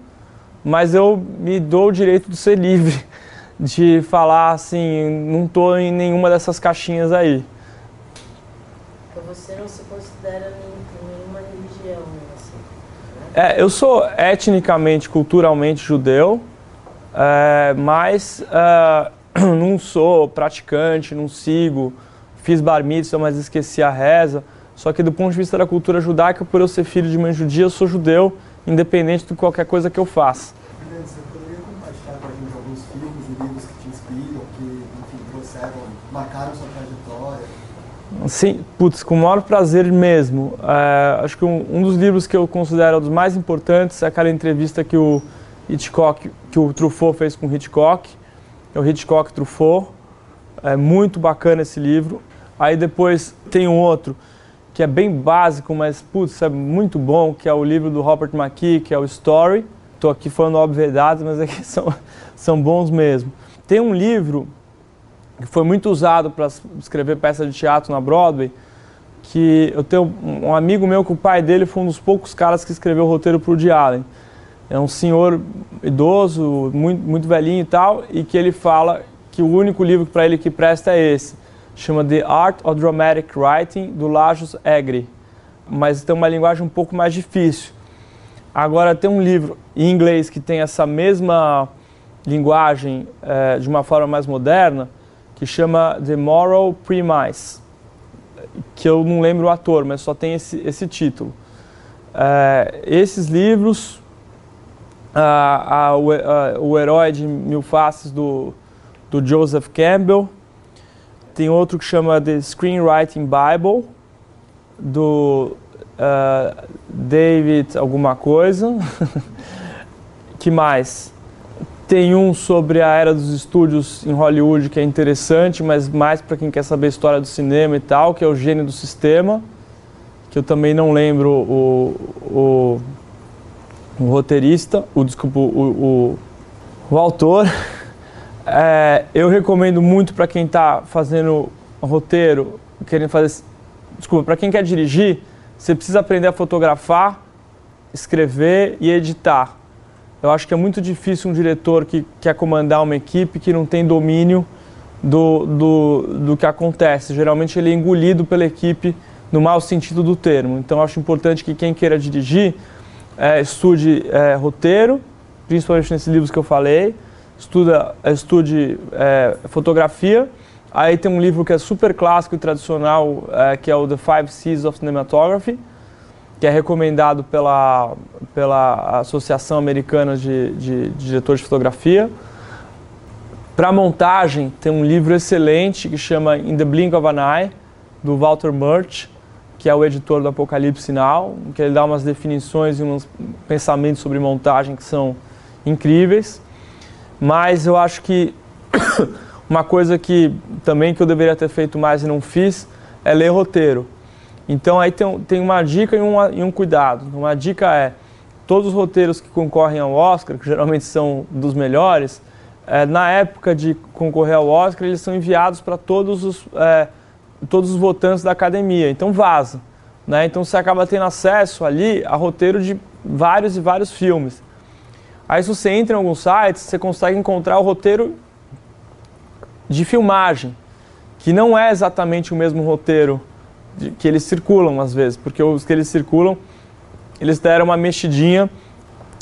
mas eu me dou o direito de ser livre, *laughs* de falar assim, não estou em nenhuma dessas caixinhas aí. Então você não se considera é, eu sou etnicamente, culturalmente judeu, é, mas é, *clears throat* não sou praticante, não sigo, fiz bar mitzvah, mas esqueci a reza. Só que do ponto de vista da cultura judaica, por eu ser filho de mãe judia, eu sou judeu, independente de qualquer coisa que eu faça. Você poderia compartilhar com a gente alguns filmes e livros que te inspiram, que enfim, trouxeram, marcaram sua trajetória? Sim, putz, com o maior prazer mesmo. É, acho que um, um, dos livros que eu considero dos mais importantes é aquela entrevista que o Hitchcock, que o Truffaut fez com Hitchcock, é o Hitchcock Truffaut. É muito bacana esse livro. Aí depois tem um outro que é bem básico, mas putz, é muito bom, que é o livro do Robert McKee, que é o Story. Estou aqui falando obviedades, mas aqui *laughs* são, são bons mesmo. Tem um livro que foi muito usado para escrever peça de teatro na Broadway, que eu tenho um amigo meu que o pai dele foi um dos poucos caras que escreveu o roteiro para o Woody Allen. É um senhor idoso, muito, muito velhinho e tal, e que ele fala que o único livro para ele que presta é esse. Chama The Art of Dramatic Writing, do Lajos Egri. Mas tem uma linguagem um pouco mais difícil. Agora tem um livro em inglês que tem essa mesma linguagem é, de uma forma mais moderna, que chama The Moral Premise, que eu não lembro o ator, mas só tem esse, esse título. É, esses livros, a, a, o, o Herói de Mil Faces do, do Joseph Campbell, tem outro que chama The Screenwriting Bible, do uh, David alguma coisa. *laughs* que mais? Tem um sobre a era dos estúdios em Hollywood que é interessante, mas mais para quem quer saber a história do cinema e tal, que é o Gênio do Sistema, que eu também não lembro o, o, o roteirista, o desculpa, o, o, o autor. *laughs* É, eu recomendo muito para quem está fazendo roteiro, querendo fazer. Desculpa, para quem quer dirigir, você precisa aprender a fotografar, escrever e editar. Eu acho que é muito difícil um diretor que quer comandar uma equipe que não tem domínio do, do, do que acontece. Geralmente ele é engolido pela equipe no mau sentido do termo. Então acho importante que quem queira dirigir é, estude é, roteiro, principalmente nesses livros que eu falei, estuda, estude é, fotografia. Aí tem um livro que é super clássico e tradicional, é, que é o The Five C's of Cinematography, que é recomendado pela, pela Associação Americana de, de, de Diretores de Fotografia. Para montagem, tem um livro excelente que chama In the Blink of an Eye, do Walter Murch, que é o editor do Apocalipse Sinal, que ele dá umas definições e uns pensamentos sobre montagem que são incríveis. Mas eu acho que *coughs* uma coisa que também que eu deveria ter feito mais e não fiz é ler roteiro. Então aí tem, tem uma dica e, uma, e um cuidado. Uma dica é, todos os roteiros que concorrem ao Oscar, que geralmente são dos melhores, é, na época de concorrer ao Oscar, eles são enviados para todos os, é, todos os votantes da academia. Então vaza. Né? Então você acaba tendo acesso ali a roteiro de vários e vários filmes. Aí se você entra em alguns sites, você consegue encontrar o roteiro de filmagem, que não é exatamente o mesmo roteiro de, que eles circulam às vezes, porque os que eles circulam, eles deram uma mexidinha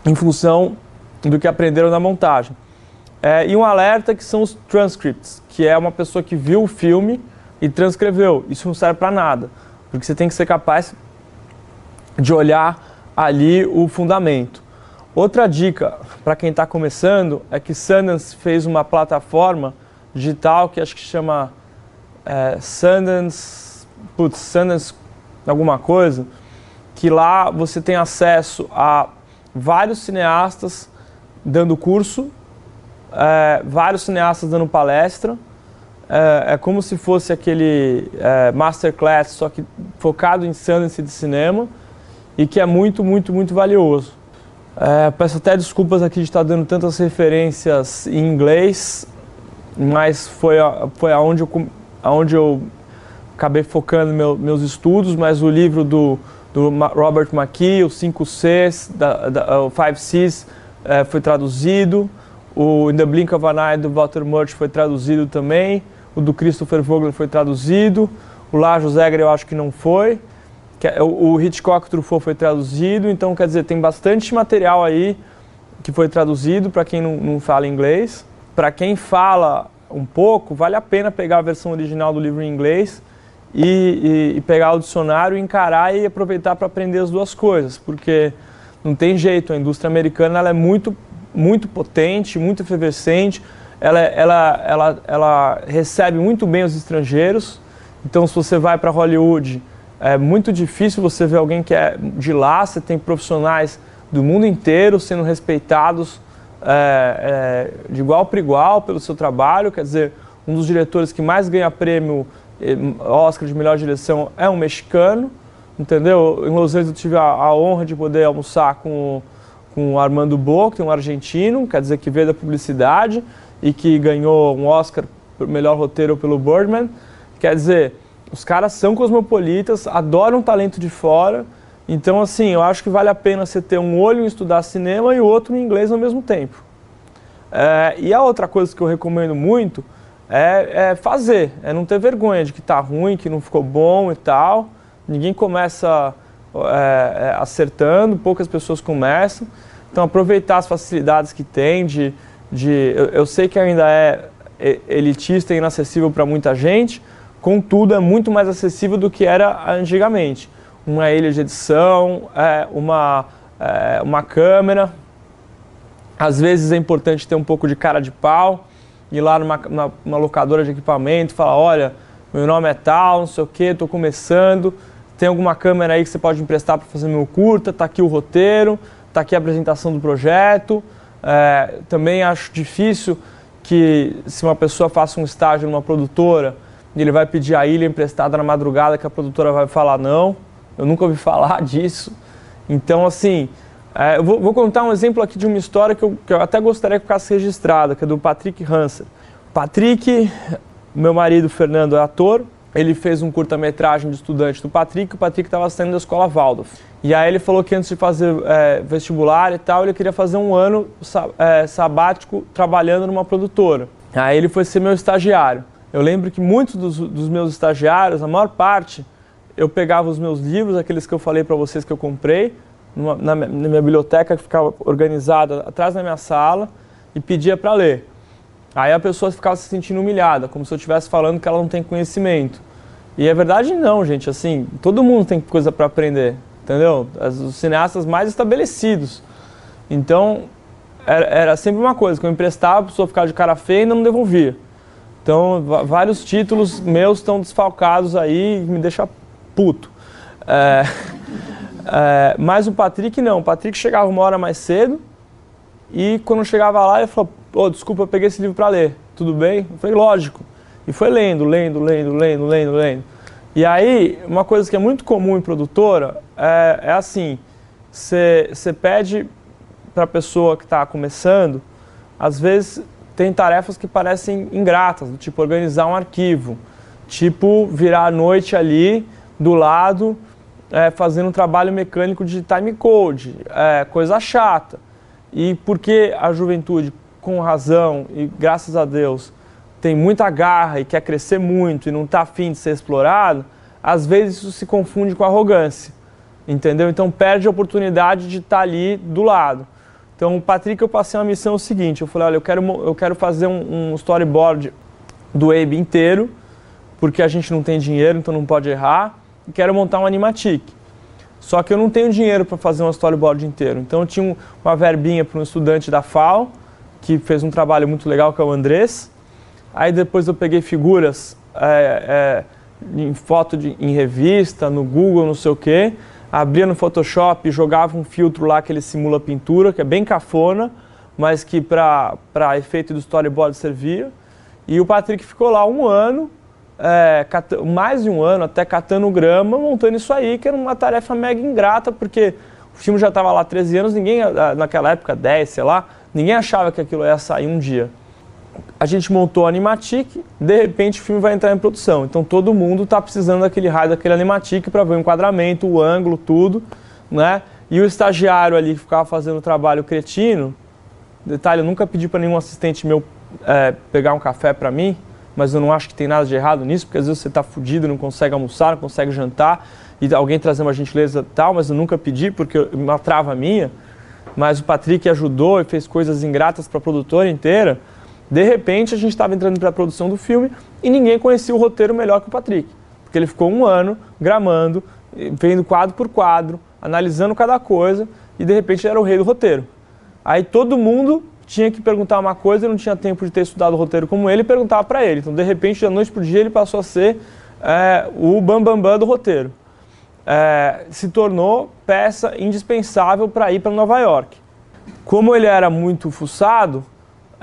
em função do que aprenderam na montagem. É, e um alerta que são os transcripts, que é uma pessoa que viu o filme e transcreveu. Isso não serve para nada, porque você tem que ser capaz de olhar ali o fundamento. Outra dica para quem está começando é que Sundance fez uma plataforma digital que acho que chama é, Sundance, putz, Sundance alguma coisa, que lá você tem acesso a vários cineastas dando curso, é, vários cineastas dando palestra. É, é, como se fosse aquele é, masterclass, só que focado em Sundance de cinema e que é muito, muito, muito valioso. É, peço até desculpas aqui de estar dando tantas referências em inglês, mas foi, foi aonde, eu, aonde eu acabei focando meu, meus estudos, mas o livro do, do Robert McKee, o 5 Cs, da, da, o 5 Cs, é, foi traduzido, o In the Blink of an Eye do Walter Murch foi traduzido também, o do Christopher Vogler foi traduzido, o Lajo Zegre eu acho que não foi, é, o Hitchcock Truffaut foi traduzido, então quer dizer, tem bastante material aí que foi traduzido para quem não, não fala inglês. Para quem fala um pouco, vale a pena pegar a versão original do livro em inglês e, e, e pegar o dicionário, encarar e aproveitar para aprender as duas coisas, porque não tem jeito, a indústria americana ela é muito, muito potente, muito efervescente, ela, ela, ela, ela recebe muito bem os estrangeiros, então se você vai para Hollywood é muito difícil você ver alguém que é de lá, você tem profissionais do mundo inteiro sendo respeitados é, é, de igual para igual pelo seu trabalho. Quer dizer, um dos diretores que mais ganha prêmio eh, Oscar de melhor direção é um mexicano, entendeu? Em Los Angeles eu tive a, a honra de poder almoçar com, com o Armando Bo, que é um argentino, quer dizer, que veio da publicidade e que ganhou um Oscar por melhor roteiro pelo Birdman. Quer dizer, os caras são cosmopolitas, adoram talento de fora. Então, assim, eu acho que vale a pena você ter um olho em estudar cinema e outro em inglês ao mesmo tempo. É, e a outra coisa que eu recomendo muito é, é, fazer, é não ter vergonha de que tá ruim, que não ficou bom e tal. Ninguém começa é, é acertando, poucas pessoas começam. Então, aproveitar as facilidades que tem de... de eu, eu sei que ainda é elitista e inacessível para muita gente, Contudo, é muito mais acessível do que era antigamente. Uma ilha de edição, é, uma, é, uma câmera. Às vezes é importante ter um pouco de cara de pau, ir lá numa, numa locadora de equipamento, falar, olha, meu nome é tal, não sei o que, estou começando, tem alguma câmera aí que você pode emprestar para fazer meu curta, está aqui o roteiro, está aqui a apresentação do projeto. É, também acho difícil que se uma pessoa faça um estágio numa produtora e ele vai pedir a ilha emprestada na madrugada que a produtora vai falar não. Eu nunca ouvi *laughs* falar disso. Então, assim, é, eu vou, vou, contar um exemplo aqui de uma história que eu, que eu, até gostaria que ficasse registrada, que é do Patrick Hanser. Patrick, meu marido Fernando é ator, ele fez um curta-metragem de estudante do Patrick, o Patrick estava saindo da escola Waldorf. E aí ele falou que antes de fazer é, vestibular e tal, ele queria fazer um ano é, sabático trabalhando numa produtora. Aí ele foi ser meu estagiário. Eu lembro que muitos dos, dos meus estagiários, a maior parte, eu pegava os meus livros, aqueles que eu falei para vocês que eu comprei, numa, na, na, minha biblioteca que ficava organizada atrás da minha sala e pedia para ler. Aí a pessoa ficava se sentindo humilhada, como se eu estivesse falando que ela não tem conhecimento. E é verdade não, gente, assim, todo mundo tem coisa para aprender, entendeu? Os cineastas mais estabelecidos. Então, era, era, sempre uma coisa, que eu emprestava, a pessoa ficava de cara feia e não devolvia. Então, vários títulos meus estão desfalcados aí me deixa puto. É, *laughs* é, mas o Patrick não, o Patrick chegava uma hora mais cedo e quando chegava lá ele falou, oh, desculpa, eu peguei esse livro para ler, tudo bem? Eu falei, lógico. E foi lendo, lendo, lendo, lendo, lendo, lendo. E aí, uma coisa que é muito comum em produtora é, é assim, você pede para a pessoa que está começando, às vezes tem tarefas que parecem ingratas, tipo organizar um arquivo, tipo virar a noite ali do lado é, fazendo um trabalho mecânico de time code, é, coisa chata. E porque a juventude, com razão e graças a Deus, tem muita garra e quer crescer muito e não está afim de ser explorado, às vezes isso se confunde com arrogância, entendeu? Então perde a oportunidade de estar tá ali do lado. Então, o Patrick, eu passei uma missão seguinte, eu falei, olha, eu quero, eu quero fazer um, um storyboard do Abe inteiro, porque a gente não tem dinheiro, então não pode errar, e quero montar um animatic. Só que eu não tenho dinheiro para fazer um storyboard inteiro. Então eu tinha uma verbinha para um estudante da FAO, que fez um trabalho muito legal, que é o Andrés. Aí depois eu peguei figuras é, é, em foto de, em revista, no Google, não sei o quê. Abria no Photoshop jogava um filtro lá que ele simula pintura, que é bem cafona, mas que para efeito do storyboard servia. E o Patrick ficou lá um ano é, mais de um ano até catando grama, montando isso aí, que era uma tarefa mega ingrata, porque o filme já estava lá há 13 anos, ninguém, naquela época, 10, sei lá, ninguém achava que aquilo ia sair um dia. A gente montou o Animatic, de repente o filme vai entrar em produção. Então todo mundo está precisando daquele raio, daquele Animatic para ver o enquadramento, o ângulo, tudo, né? E o estagiário ali que ficava fazendo o trabalho cretino, detalhe, eu nunca pedi para nenhum assistente meu é, pegar um café para mim, mas eu não acho que tem nada de errado nisso, porque às vezes você está fudido, não consegue almoçar, não consegue jantar, e alguém trazer uma gentileza tal, mas eu nunca pedi porque uma trava minha. Mas o Patrick ajudou e fez coisas ingratas para a produtora inteira. De repente a gente estava entrando para a produção do filme e ninguém conhecia o roteiro melhor que o Patrick, porque ele ficou um ano gramando, vendo quadro por quadro, analisando cada coisa e de repente era o rei do roteiro. Aí todo mundo tinha que perguntar uma coisa, não tinha tempo de ter estudado o roteiro como ele, e perguntava para ele. Então, de repente, da noite para o dia, ele passou a ser é, o bambambam bam, bam do roteiro. É, se tornou peça indispensável para ir para Nova York. Como ele era muito fuçado,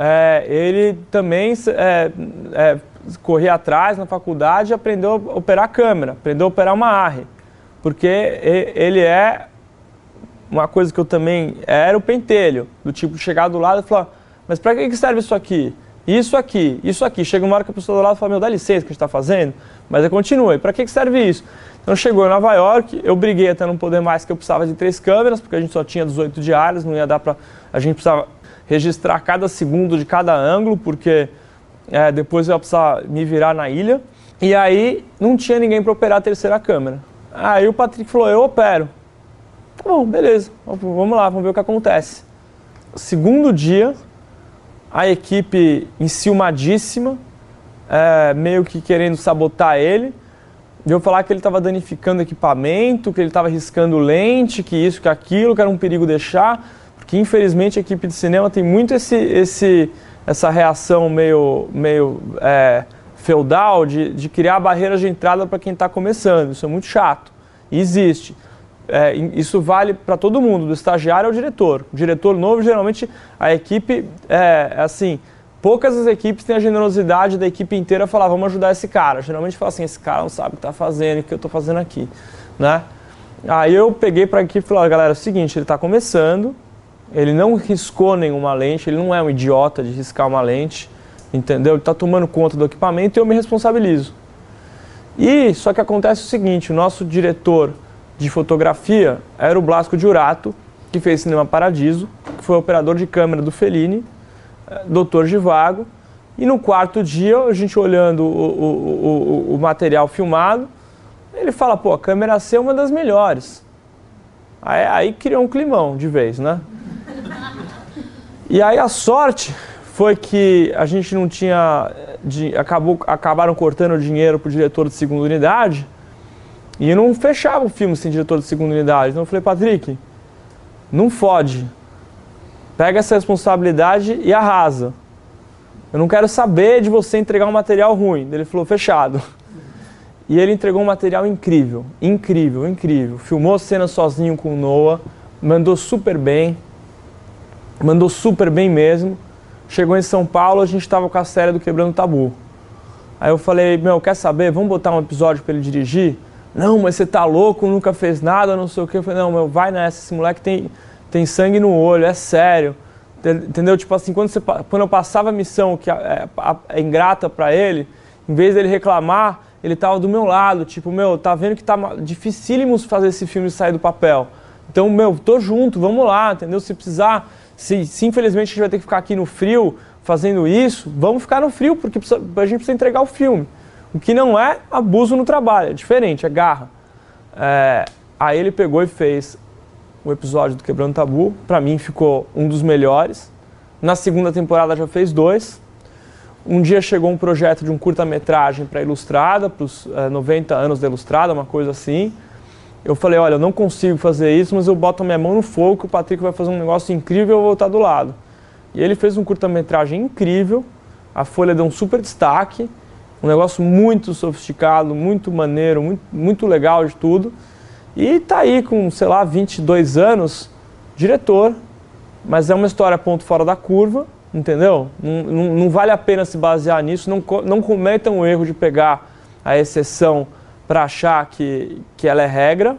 é, ele também é, é, corria atrás na faculdade e aprendeu a operar câmera, aprendeu a operar uma ARRI, porque ele é uma coisa que eu também era o pentelho, do tipo chegar do lado e falar, mas para que serve isso aqui? Isso aqui, isso aqui. Chega uma hora que a pessoa do lado fala, meu, dá licença que a gente está fazendo, mas aí continua. E para que serve isso? Então chegou em Nova York, eu briguei até não poder mais que eu precisava de três câmeras, porque a gente só tinha 18 diárias, não ia dar para. A gente precisava registrar cada segundo de cada ângulo, porque é, depois eu ia precisar me virar na ilha. E aí não tinha ninguém para operar a terceira câmera. Aí o Patrick falou, eu opero. Tá bom, beleza, vamos lá, vamos ver o que acontece. Segundo dia, a equipe enciumadíssima, é, meio que querendo sabotar ele, veio falar que ele estava danificando equipamento, que ele estava riscando lente, que isso, que aquilo, que era um perigo deixar, porque infelizmente a equipe de cinema tem muito esse, esse, essa reação meio, meio é, feudal de, de criar barreiras de entrada para quem está começando, isso é muito chato. existe. É, isso vale para todo mundo, do estagiário ao diretor. O diretor novo, geralmente, a equipe é assim. Poucas as equipes têm a generosidade da equipe inteira falar, vamos ajudar esse cara. Geralmente fala assim, esse cara não sabe o que está fazendo, o que eu estou fazendo aqui, né? Aí eu peguei para a equipe e falei, galera, é o seguinte, ele está começando, ele não riscou nenhuma lente, ele não é um idiota de riscar uma lente, entendeu? Ele está tomando conta do equipamento e eu me responsabilizo. E só que acontece o seguinte, o nosso diretor de fotografia era o Blasco Giurato, que fez Cinema Paradiso, que foi operador de câmera do Fellini, eh, doutor de vago. E no quarto dia, a gente olhando o, o, o, o material filmado, ele fala, pô, a câmera C é uma das melhores. Aí, aí criou um climão de vez, né? E aí a sorte foi que a gente não tinha. De, acabou, acabaram cortando o dinheiro para o diretor de segunda unidade e não fechava o filme sem diretor de segunda unidade. Então eu falei, Patrick, não fode. Pega essa responsabilidade e arrasa. Eu não quero saber de você entregar um material ruim. Ele falou, fechado. E ele entregou um material incrível, incrível, incrível. Filmou cena sozinho com o Noah, mandou super bem, mandou super bem mesmo. Chegou em São Paulo, a gente estava com a série do Quebrando Tabu. Aí eu falei, meu, quer saber? Vamos botar um episódio para ele dirigir? Não, mas você tá louco, nunca fez nada, não sei o que. Eu falei, não, meu, vai nessa, esse moleque tem, tem sangue no olho, é sério. Entendeu? Tipo assim, quando, você, quando eu passava a missão que é, é, é ingrata para ele, em vez dele reclamar, ele tava do meu lado, tipo, meu, tá vendo que tá dificílimo fazer esse filme sair do papel. Então, meu, tô junto, vamos lá, entendeu? Se precisar, se, se infelizmente a gente vai ter que ficar aqui no frio fazendo isso, vamos ficar no frio, porque precisa, a gente precisa entregar o filme. O que não é abuso no trabalho, é diferente, é garra. É, aí ele pegou e fez o episódio do Quebrando Tabu, para mim ficou um dos melhores. Na segunda temporada já fez dois. Um dia chegou um projeto de um curta-metragem para Ilustrada, para os é, 90 anos da Ilustrada, uma coisa assim. Eu falei, olha, eu não consigo fazer isso, mas eu boto a minha mão no fogo que o Patrick vai fazer um negócio incrível e eu vou estar do lado. E ele fez um curta-metragem incrível, a Folha deu um super destaque, um negócio muito sofisticado, muito maneiro, muito, muito legal de tudo. E tá aí com, sei lá, 22 anos, diretor, mas é uma história ponto fora da curva, Entendeu? Não, não, não, vale a pena se basear nisso. Não, não cometam o erro de pegar a exceção para achar que, que ela é regra,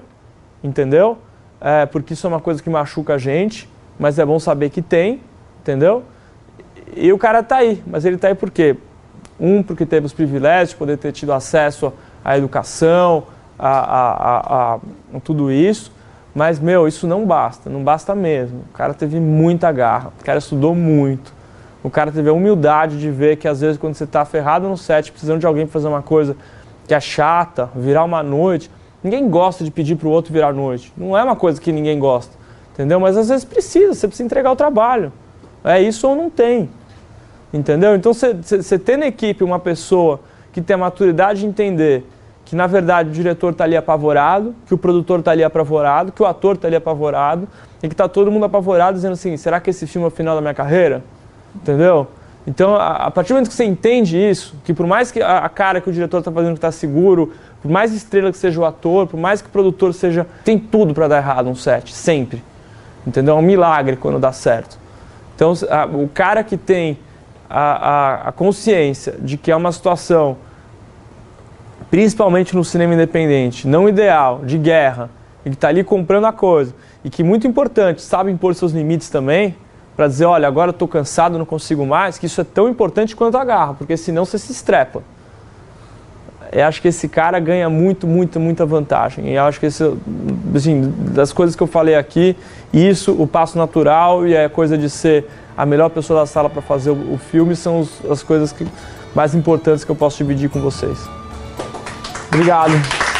entendeu? É, porque isso é uma coisa que machuca a gente, mas é bom saber que tem, entendeu? E o cara tá aí, mas ele tá aí por quê? Um, porque teve os privilégios de poder ter tido acesso à educação, a, a, a, a tudo isso. Mas, meu, isso não basta, não basta mesmo. O cara teve muita garra, o cara estudou muito o cara teve a humildade de ver que às vezes quando você está ferrado no set, precisando de alguém para fazer uma coisa que é chata, virar uma noite, ninguém gosta de pedir para o outro virar noite. Não é uma coisa que ninguém gosta, entendeu? Mas às vezes precisa, você precisa entregar o trabalho. É isso ou não tem, entendeu? Então você, ter na equipe uma pessoa que tem a maturidade de entender que na verdade o diretor está ali apavorado, que o produtor está ali apavorado, que o ator está ali apavorado e que está todo mundo apavorado dizendo assim, será que esse filme é o final da minha carreira? Entendeu? Então, a, a, partir do momento que você entende isso, que por mais que a, a cara que o diretor está fazendo está seguro, por mais estrela que seja o ator, por mais que o produtor seja. Tem tudo para dar errado um set, sempre. Entendeu? É um milagre quando dá certo. Então, a, o cara que tem a, consciência de que é uma situação, principalmente no cinema independente, não ideal, de guerra, e que está ali comprando a coisa, e que, muito importante, sabe impor seus limites também para dizer, olha, agora estou cansado, não consigo mais, que isso é tão importante quanto a garra, porque senão você se estrepa. Eu acho que esse cara ganha muito, muito, muita vantagem. E eu acho que esse, assim, das coisas que eu falei aqui, isso, o passo natural e a coisa de ser a melhor pessoa da sala para fazer o, o, filme são os, as coisas que, mais importantes que eu posso dividir com vocês. Obrigado.